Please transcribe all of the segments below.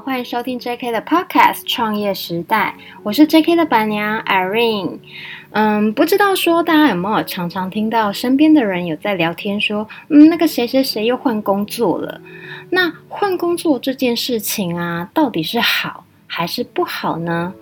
欢迎收听 JK 的 Podcast《创业时代》，我是 JK 的板娘 Irene。嗯，不知道说大家有没有常常听到身边的人有在聊天说，嗯，那个谁谁谁又换工作了。那换工作这件事情啊，到底是好还是不好呢？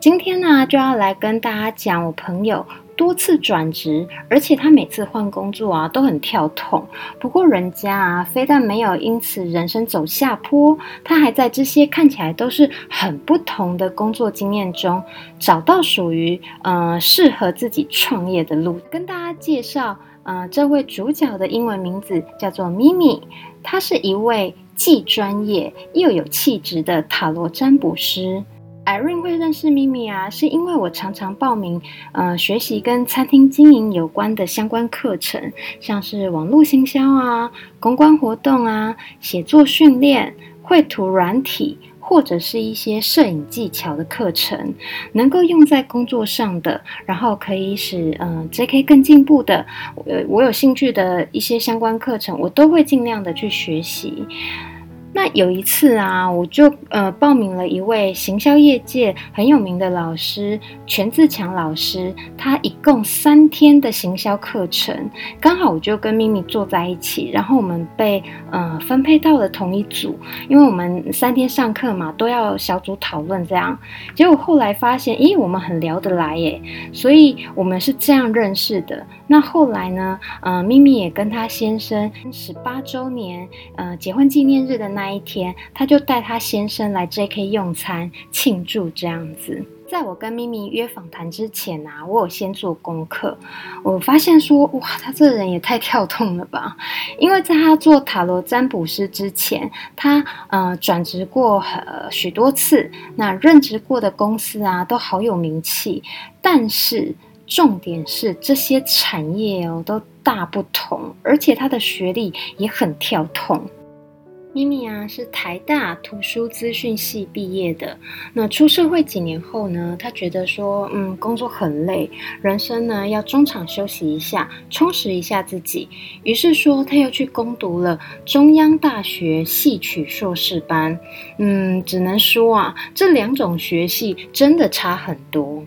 今天呢，就要来跟大家讲我朋友。多次转职，而且他每次换工作啊都很跳痛。不过人家啊，非但没有因此人生走下坡，他还在这些看起来都是很不同的工作经验中，找到属于呃适合自己创业的路。跟大家介绍，呃，这位主角的英文名字叫做 Mimi，她是一位既专业又有气质的塔罗占卜师。Irene 会认识咪咪啊，是因为我常常报名，呃，学习跟餐厅经营有关的相关课程，像是网络行销啊、公关活动啊、写作训练、绘图软体，或者是一些摄影技巧的课程，能够用在工作上的，然后可以使呃 JK 更进步的，我有兴趣的一些相关课程，我都会尽量的去学习。那有一次啊，我就呃报名了一位行销业界很有名的老师全自强老师，他一共三天的行销课程，刚好我就跟咪咪坐在一起，然后我们被呃分配到了同一组，因为我们三天上课嘛，都要小组讨论这样，结果后来发现，咦，我们很聊得来耶，所以我们是这样认识的。那后来呢，呃，咪咪也跟他先生十八周年呃结婚纪念日的那。那一天，他就带他先生来 JK 用餐庆祝这样子。在我跟咪咪约访谈之前啊，我有先做功课，我发现说，哇，他这个人也太跳动了吧！因为在他做塔罗占卜师之前，他呃转职过呃许多次，那任职过的公司啊都好有名气，但是重点是这些产业哦都大不同，而且他的学历也很跳动。咪咪啊，是台大图书资讯系毕业的。那出社会几年后呢，他觉得说，嗯，工作很累，人生呢要中场休息一下，充实一下自己。于是说，他又去攻读了中央大学戏曲硕士班。嗯，只能说啊，这两种学系真的差很多。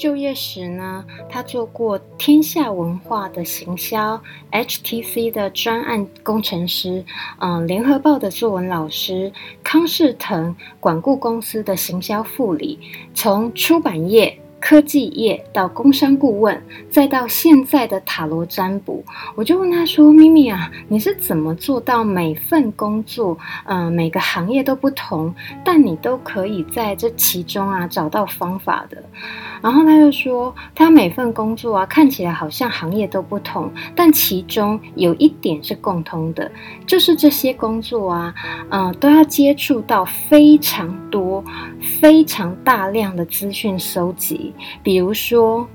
就业时呢，他做过天下文化的行销，HTC 的专案工程师，嗯，联合报的作文老师，康仕腾管顾公司的行销副理，从出版业。科技业到工商顾问，再到现在的塔罗占卜，我就问他说：“咪咪啊，你是怎么做到每份工作，嗯、每个行业都不同，但你都可以在这其中啊找到方法的？”然后他就说：“他每份工作啊看起来好像行业都不同，但其中有一点是共通的，就是这些工作啊，嗯、呃，都要接触到非常多、非常大量的资讯收集。”比如说。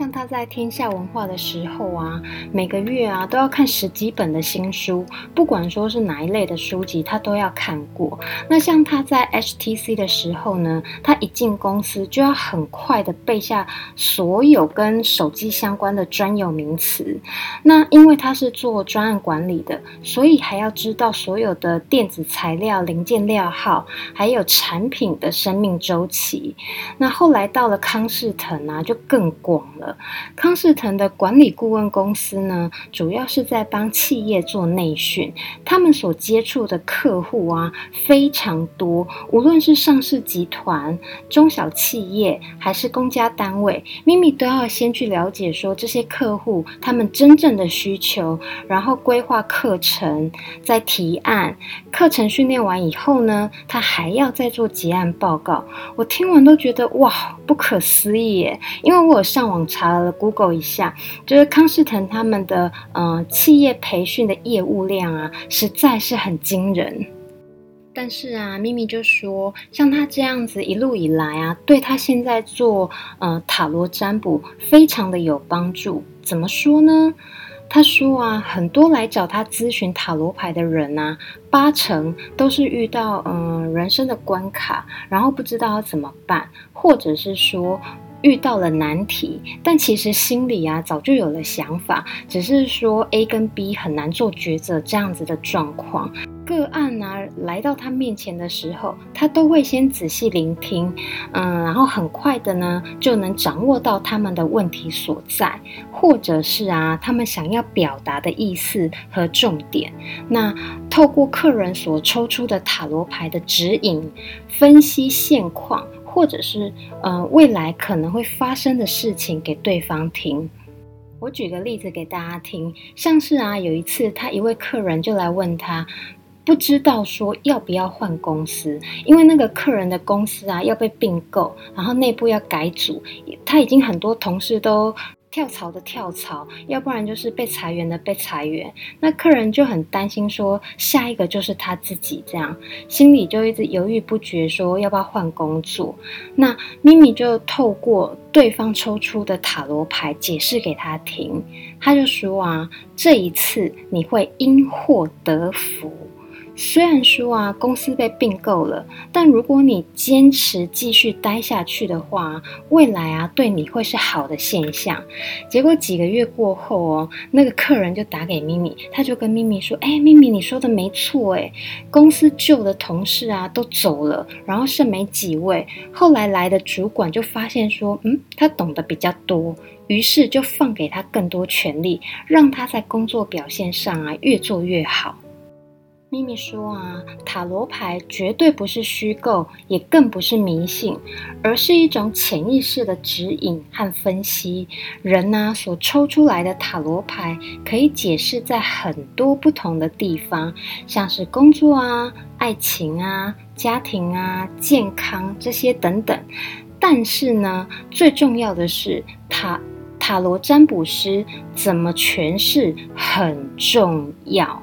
像他在天下文化的时候啊，每个月啊都要看十几本的新书，不管说是哪一类的书籍，他都要看过。那像他在 HTC 的时候呢，他一进公司就要很快的背下所有跟手机相关的专有名词。那因为他是做专案管理的，所以还要知道所有的电子材料零件料号，还有产品的生命周期。那后来到了康士腾啊，就更广了。康士腾的管理顾问公司呢，主要是在帮企业做内训，他们所接触的客户啊非常多，无论是上市集团、中小企业还是公家单位，咪咪都要先去了解说这些客户他们真正的需求，然后规划课程，再提案。课程训练完以后呢，他还要再做结案报告。我听完都觉得哇，不可思议耶！因为我有上网查。查了 Google 一下，就是康士腾他们的呃企业培训的业务量啊，实在是很惊人。但是啊，咪咪就说，像他这样子一路以来啊，对他现在做呃塔罗占卜非常的有帮助。怎么说呢？他说啊，很多来找他咨询塔罗牌的人啊，八成都是遇到嗯、人生的关卡，然后不知道要怎么办，或者是说。遇到了难题，但其实心里啊早就有了想法，只是说 A 跟 B 很难做抉择这样子的状况。个案啊来到他面前的时候，他都会先仔细聆听，嗯，然后很快的呢就能掌握到他们的问题所在，或者是啊他们想要表达的意思和重点。那透过客人所抽出的塔罗牌的指引，分析现况，或者是呃未来可能会发生的事情给对方听。我举个例子给大家听，像是啊，有一次他一位客人就来问他，不知道说要不要换公司，因为那个客人的公司啊要被并购，然后内部要改组，他已经很多同事都跳槽的跳槽，要不然就是被裁员的被裁员，那客人就很担心说下一个就是他自己这样，心里就一直犹豫不决，说要不要换工作。那咪咪就透过对方抽出的塔罗牌解释给他听，他就说啊，这一次你会因祸得福。虽然说啊，公司被并购了，但如果你坚持继续待下去的话，未来啊，对你会是好的现象。结果几个月过后哦，那个客人就打给咪咪，他就跟咪咪说：“哎，咪咪，你说的没错，哎，公司旧的同事啊都走了，然后剩没几位。后来来的主管就发现说，嗯，他懂得比较多，于是就放给他更多权力，让他在工作表现上啊越做越好。”咪咪说啊，塔罗牌绝对不是虚构，也更不是迷信，而是一种潜意识的指引和分析。人呢，所抽出来的塔罗牌可以解释在很多不同的地方，像是工作啊、爱情啊、家庭啊、健康这些等等。但是呢，最重要的是塔塔罗占卜师怎么诠释很重要。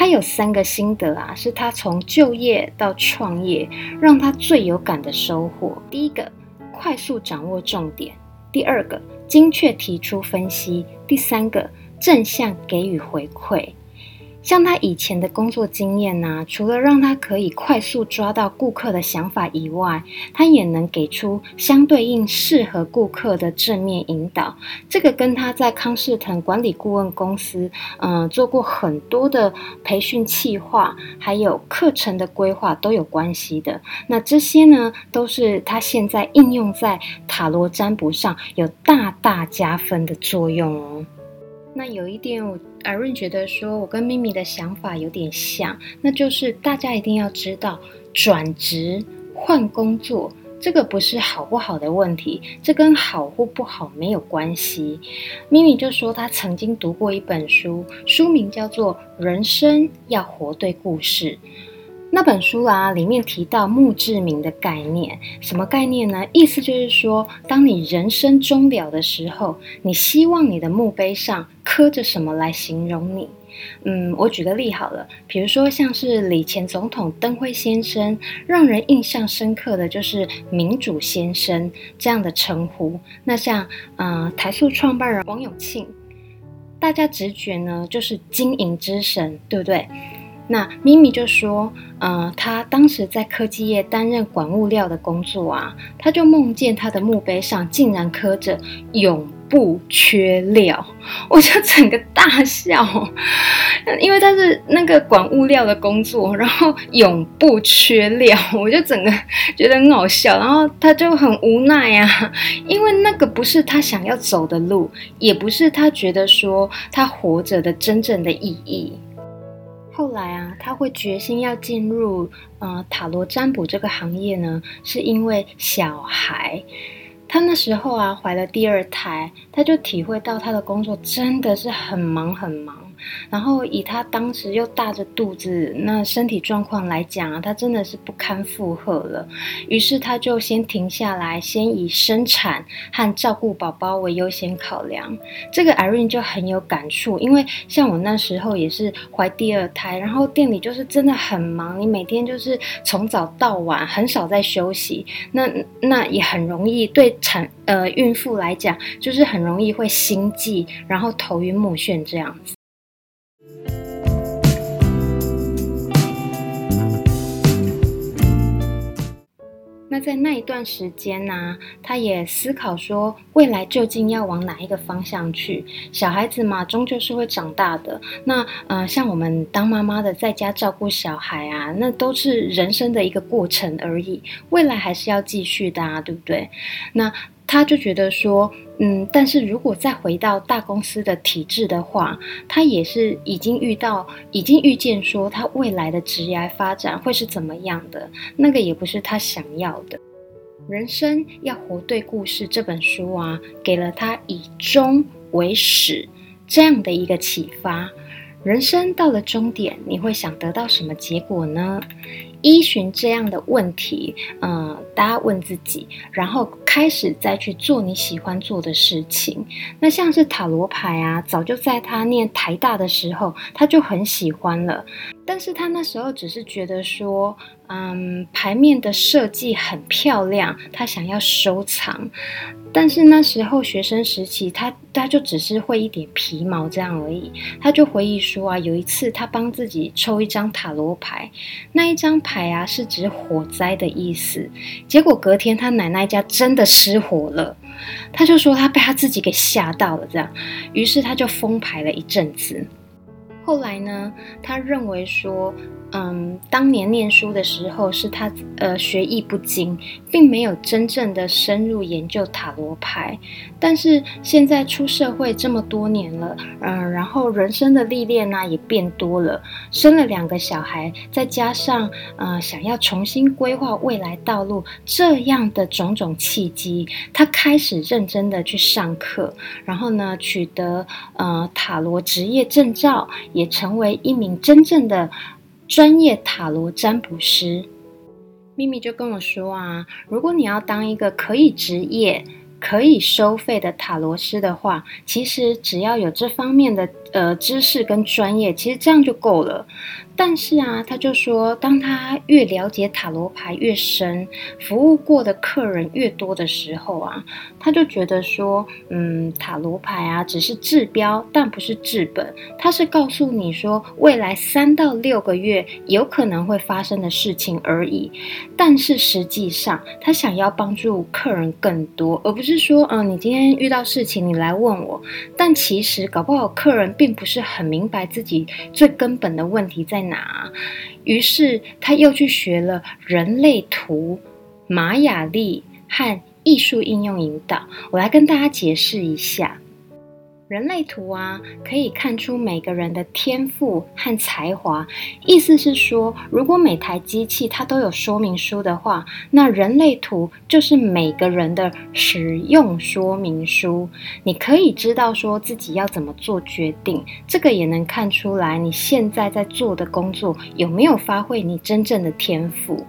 他有三个心得啊，是他从就业到创业让他最有感的收获。第一个，快速掌握重点；第二个，精确提出分析；第三个，正向给予回馈。像他以前的工作经验呢、除了让他可以快速抓到顾客的想法以外，他也能给出相对应适合顾客的正面引导。这个跟他在康士腾管理顾问公司，嗯、做过很多的培训企划，还有课程的规划都有关系的。那这些呢，都是他现在应用在塔罗占卜上有大大加分的作用哦。那有一点，我 Irene 觉得说，我跟咪咪的想法有点像，那就是大家一定要知道，转职换工作这个不是好不好的问题，这跟好或不好没有关系。咪咪就说，他曾经读过一本书，书名叫做《人生要活对故事》。那本书啊，里面提到墓志铭的概念，什么概念呢？意思就是说，当你人生终了的时候，你希望你的墓碑上刻着什么来形容你？嗯，我举个例好了，比如说像是李前总统登辉先生，让人印象深刻的就是民主先生这样的称呼。那像呃台塑创办人王永庆，大家直觉呢就是经营之神，对不对？那咪咪就说，呃，他当时在科技业担任管物料的工作啊，他就梦见他的墓碑上竟然刻着“永不缺料”，我就整个大笑，因为他是那个管物料的工作，然后永不缺料，我就整个觉得很好笑，然后他就很无奈啊，因为那个不是他想要走的路，也不是他觉得说他活着的真正的意义。后来啊，他会决心要进入呃塔罗占卜这个行业呢，是因为小孩。他那时候啊怀了第二胎，他就体会到他的工作真的是很忙很忙。然后以他当时又大着肚子，那身体状况来讲啊，他真的是不堪负荷了。于是他就先停下来，先以生产和照顾宝宝为优先考量。这个 Irene 就很有感触，因为像我那时候也是怀第二胎，然后店里就是真的很忙，你每天就是从早到晚，很少在休息。那那也很容易对产呃孕妇来讲，就是很容易会心悸，然后头晕目眩这样子。在那一段时间呢、他也思考说未来究竟要往哪一个方向去。小孩子嘛，终究是会长大的。那呃，像我们当妈妈的在家照顾小孩啊，那都是人生的一个过程而已，未来还是要继续的啊，对不对？那他就觉得说。嗯，但是如果再回到大公司的体制的话，他也是已经遇到，已经预见说他未来的职业发展会是怎么样的，那个也不是他想要的。人生要活对故事这本书啊，给了他以终为始这样的一个启发。人生到了终点，你会想得到什么结果呢？依循这样的问题，嗯，大家问自己，然后开始再去做你喜欢做的事情。那像是塔罗牌啊，早就在他念台大的时候，他就很喜欢了。但是他那时候只是觉得说，嗯，牌面的设计很漂亮，他想要收藏。但是那时候学生时期，他他就只是会一点皮毛这样而已。他就回忆说啊，有一次他帮自己抽一张塔罗牌，那一张牌啊是指火灾的意思。结果隔天他奶奶家真的失火了，他就说他被他自己给吓到了这样，于是他就封牌了一阵子。后来呢，他认为说。嗯，当年念书的时候是他呃学艺不精，并没有真正的深入研究塔罗牌。但是现在出社会这么多年了，嗯，然后人生的历练呢、也变多了，生了两个小孩，再加上呃想要重新规划未来道路这样的种种契机，他开始认真的去上课，然后呢取得呃塔罗职业证照，也成为一名真正的。专业塔罗占卜师，咪咪就跟我说啊，如果你要当一个可以职业、可以收费的塔罗师的话，其实只要有这方面的呃知识跟专业，其实这样就够了。但是啊，他就说，当他越了解塔罗牌越深，服务过的客人越多的时候啊，他就觉得说，嗯，塔罗牌啊只是治标，但不是治本。他是告诉你说，未来三到六个月有可能会发生的事情而已。但是实际上，他想要帮助客人更多，而不是是说，嗯，你今天遇到事情，你来问我。但其实搞不好客人并不是很明白自己最根本的问题在哪。于是他又去学了人类图、玛雅历和艺术应用引导。我来跟大家解释一下。人类图啊，可以看出每个人的天赋和才华。意思是说，如果每台机器它都有说明书的话，那人类图就是每个人的使用说明书。你可以知道说自己要怎么做决定，这个也能看出来你现在在做的工作有没有发挥你真正的天赋。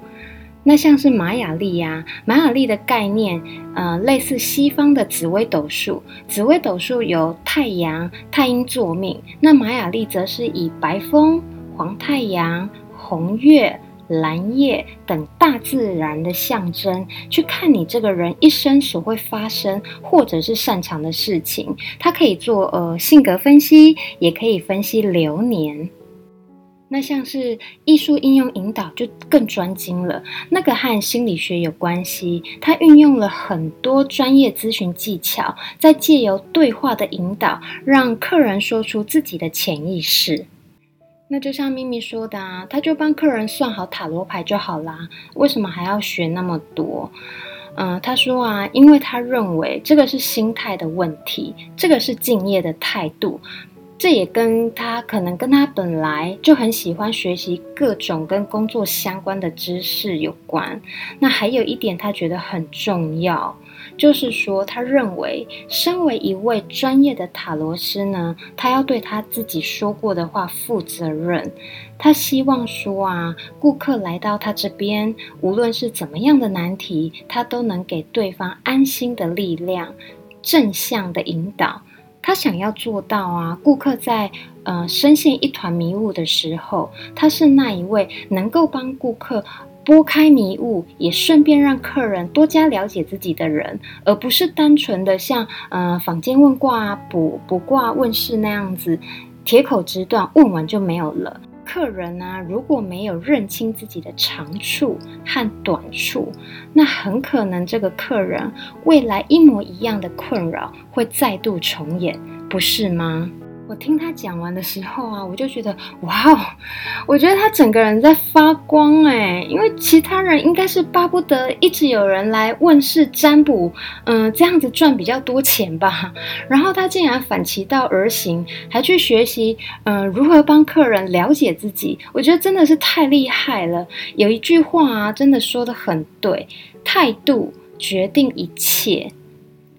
那像是玛雅历呀，玛雅历的概念，呃，类似西方的紫微斗数。紫微斗数有太阳、太阴坐命，那玛雅历则是以白风、黄太阳、红月、蓝夜等大自然的象征，去看你这个人一生所会发生或者是擅长的事情。它可以做呃性格分析，也可以分析流年。那像是艺术应用引导就更专精了，那个和心理学有关系，它运用了很多专业咨询技巧，在借由对话的引导，让客人说出自己的潜意识。那就像咪咪说的啊，他就帮客人算好塔罗牌就好啦，为什么还要学那么多？嗯、他说啊，因为他认为这个是心态的问题，这个是敬业的态度。这也跟他可能跟他本来就很喜欢学习各种跟工作相关的知识有关。那还有一点他觉得很重要，就是说他认为身为一位专业的塔罗师呢，他要对他自己说过的话负责任。他希望说啊，顾客来到他这边，无论是怎么样的难题，他都能给对方安心的力量，正向的引导。他想要做到啊，顾客在呃深陷一团迷雾的时候，他是那一位能够帮顾客拨开迷雾，也顺便让客人多加了解自己的人，而不是单纯的像呃坊间问卦啊、卜卜卦问事那样子，铁口直断，问完就没有了。客人呢，如果没有认清自己的长处和短处，那很可能这个客人未来一模一样的困扰会再度重演，不是吗？我听他讲完的时候啊，我就觉得哇哦，我觉得他整个人在发光哎，因为其他人应该是巴不得一直有人来问事占卜，嗯、呃，这样子赚比较多钱吧。然后他竟然反其道而行，还去学习，嗯、如何帮客人了解自己。我觉得真的是太厉害了。有一句话啊，真的说得很对，态度决定一切。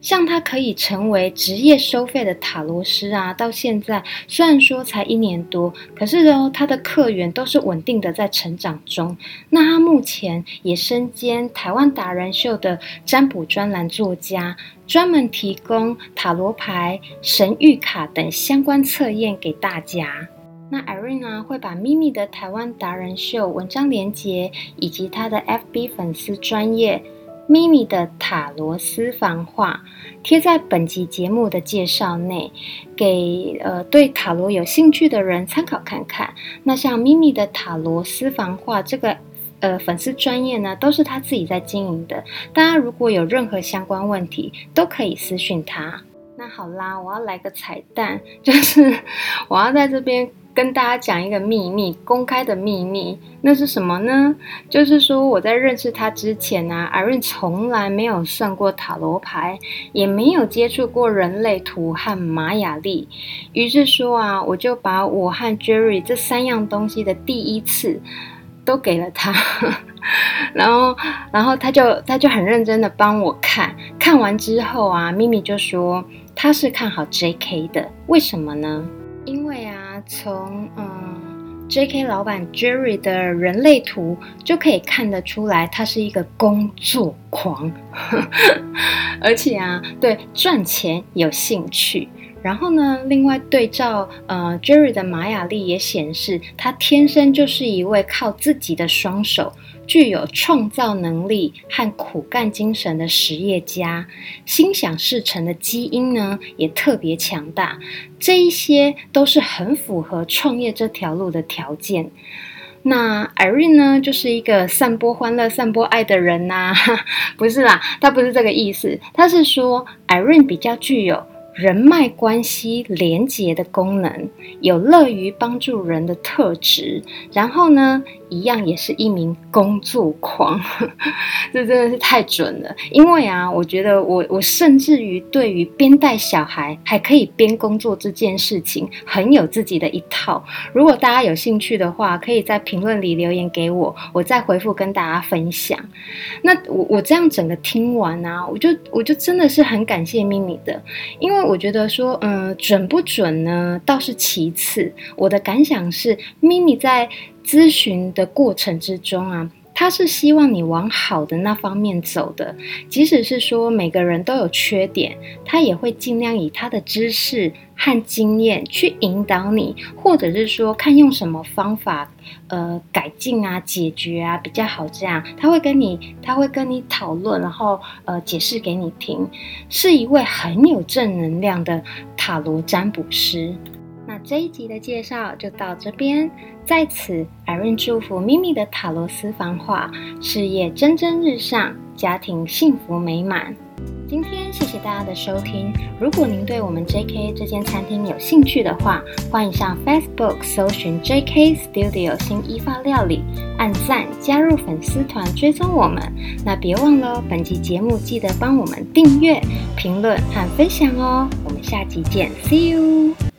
像他可以成为职业收费的塔罗师啊，到现在虽然说才一年多，可是哦，他的客源都是稳定的在成长中。那他目前也身兼台湾达人秀的占卜专栏作家，专门提供塔罗牌、神谕卡等相关测验给大家。那 Irene 啊，会把咪咪的台湾达人秀文章连结以及他的 FB 粉丝专业。咪咪的塔罗私房话贴在本集节目的介绍内，给呃对塔罗有兴趣的人参考看看。那像咪咪的塔罗私房话这个呃粉丝专业呢，都是他自己在经营的。大家如果有任何相关问题，都可以私讯他。那好啦，我要来个彩蛋，就是 我要在这边。跟大家讲一个秘密，公开的秘密，那是什么呢？就是说我在认识他之前呢阿润从来没有算过塔罗牌，也没有接触过人类图和玛雅历。于是说啊，我就把我和 Jerry 这三样东西的第一次都给了他，然后，然后他就他就很认真的帮我看，看完之后啊，咪咪就说他是看好 JK 的，为什么呢？因为啊，从嗯，J.K. 老板 Jerry 的人类图就可以看得出来，他是一个工作狂，而且啊，对赚钱有兴趣。然后呢，另外对照呃 Jerry 的玛雅历也显示，他天生就是一位靠自己的双手。具有创造能力和苦干精神的实业家，心想事成的基因呢也特别强大。这一些都是很符合创业这条路的条件。那 Irene 呢，就是一个散播欢乐、散播爱的人呐、啊，不是啦，他不是这个意思，他是说 Irene 比较具有。人脉关系连结的功能，有乐于帮助人的特质，然后呢，一样也是一名工作狂，这真的是太准了。因为啊，我觉得我我甚至于对于边带小孩还可以边工作这件事情，很有自己的一套。如果大家有兴趣的话，可以在评论里留言给我，我再回复跟大家分享。那我我这样整个听完啊，我就我就真的是很感谢咪咪的，因为。我觉得说，嗯，准不准呢？倒是其次。我的感想是，咪咪在咨询的过程之中啊。他是希望你往好的那方面走的，即使是说每个人都有缺点，他也会尽量以他的知识和经验去引导你，或者是说看用什么方法，呃，改进啊、解决啊比较好。这样他会跟你，他会跟你讨论，然后呃解释给你听，是一位很有正能量的塔罗占卜师。那这一集的介绍就到这边，在此，Irene 祝福咪咪的塔罗私房话，事业蒸蒸日上，家庭幸福美满。今天谢谢大家的收听，如果您对我们 JK 这间餐厅有兴趣的话，欢迎上 Facebook 搜寻 JK Studio 新意法料理，按赞加入粉丝团追踪我们。那别忘了本集节目记得帮我们订阅、评论和分享哦。我们下集见，See you。